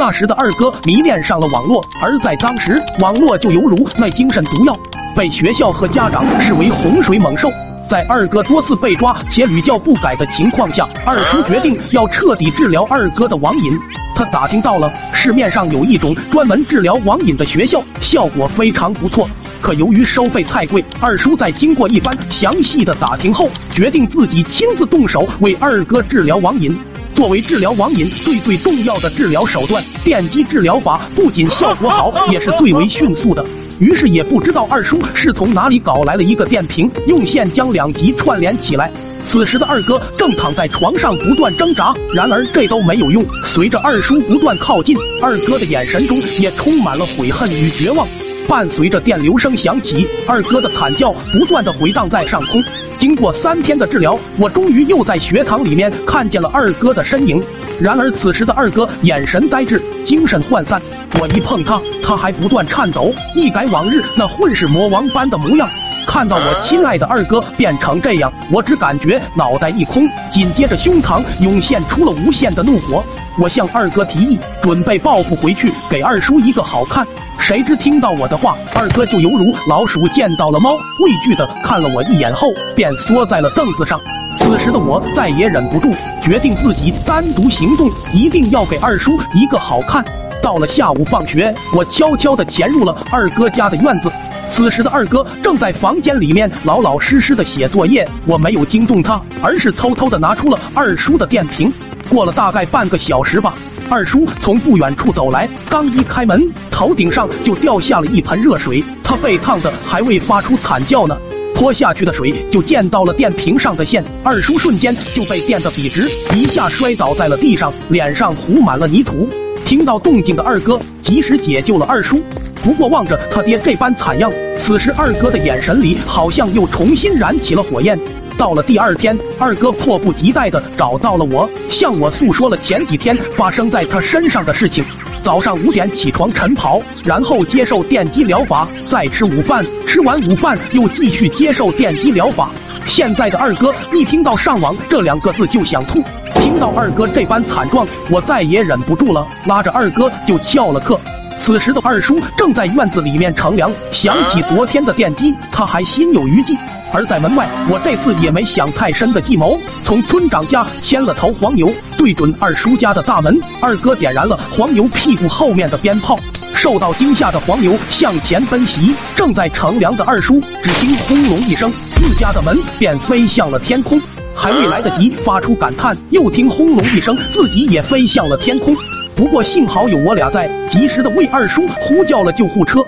那时的二哥迷恋上了网络，而在当时，网络就犹如那精神毒药，被学校和家长视为洪水猛兽。在二哥多次被抓且屡教不改的情况下，二叔决定要彻底治疗二哥的网瘾。他打听到了市面上有一种专门治疗网瘾的学校，效果非常不错。可由于收费太贵，二叔在经过一番详细的打听后，决定自己亲自动手为二哥治疗网瘾。作为治疗网瘾最最重要的治疗手段，电击治疗法不仅效果好，也是最为迅速的。于是也不知道二叔是从哪里搞来了一个电瓶，用线将两极串联起来。此时的二哥正躺在床上不断挣扎，然而这都没有用。随着二叔不断靠近，二哥的眼神中也充满了悔恨与绝望。伴随着电流声响起，二哥的惨叫不断的回荡在上空。经过三天的治疗，我终于又在学堂里面看见了二哥的身影。然而此时的二哥眼神呆滞，精神涣散。我一碰他，他还不断颤抖，一改往日那混世魔王般的模样。看到我亲爱的二哥变成这样，我只感觉脑袋一空，紧接着胸膛涌现出了无限的怒火。我向二哥提议，准备报复回去，给二叔一个好看。谁知听到我的话，二哥就犹如老鼠见到了猫，畏惧的看了我一眼后，便缩在了凳子上。此时的我再也忍不住，决定自己单独行动，一定要给二叔一个好看。到了下午放学，我悄悄的潜入了二哥家的院子。此时的二哥正在房间里面老老实实的写作业，我没有惊动他，而是偷偷的拿出了二叔的电瓶。过了大概半个小时吧。二叔从不远处走来，刚一开门，头顶上就掉下了一盆热水，他被烫的还未发出惨叫呢，泼下去的水就溅到了电瓶上的线，二叔瞬间就被电得笔直，一下摔倒在了地上，脸上糊满了泥土。听到动静的二哥及时解救了二叔，不过望着他爹这般惨样，此时二哥的眼神里好像又重新燃起了火焰。到了第二天，二哥迫不及待的找到了我，向我诉说了前几天发生在他身上的事情。早上五点起床晨跑，然后接受电击疗法，再吃午饭，吃完午饭又继续接受电击疗法。现在的二哥一听到上网这两个字就想吐。听到二哥这般惨状，我再也忍不住了，拉着二哥就翘了课。此时的二叔正在院子里面乘凉，想起昨天的电击，他还心有余悸。而在门外，我这次也没想太深的计谋，从村长家牵了头黄牛，对准二叔家的大门。二哥点燃了黄牛屁股后面的鞭炮，受到惊吓的黄牛向前奔袭。正在乘凉的二叔，只听轰隆一声，自家的门便飞向了天空。还未来得及发出感叹，又听轰隆一声，自己也飞向了天空。不过幸好有我俩在，及时的为二叔呼叫了救护车。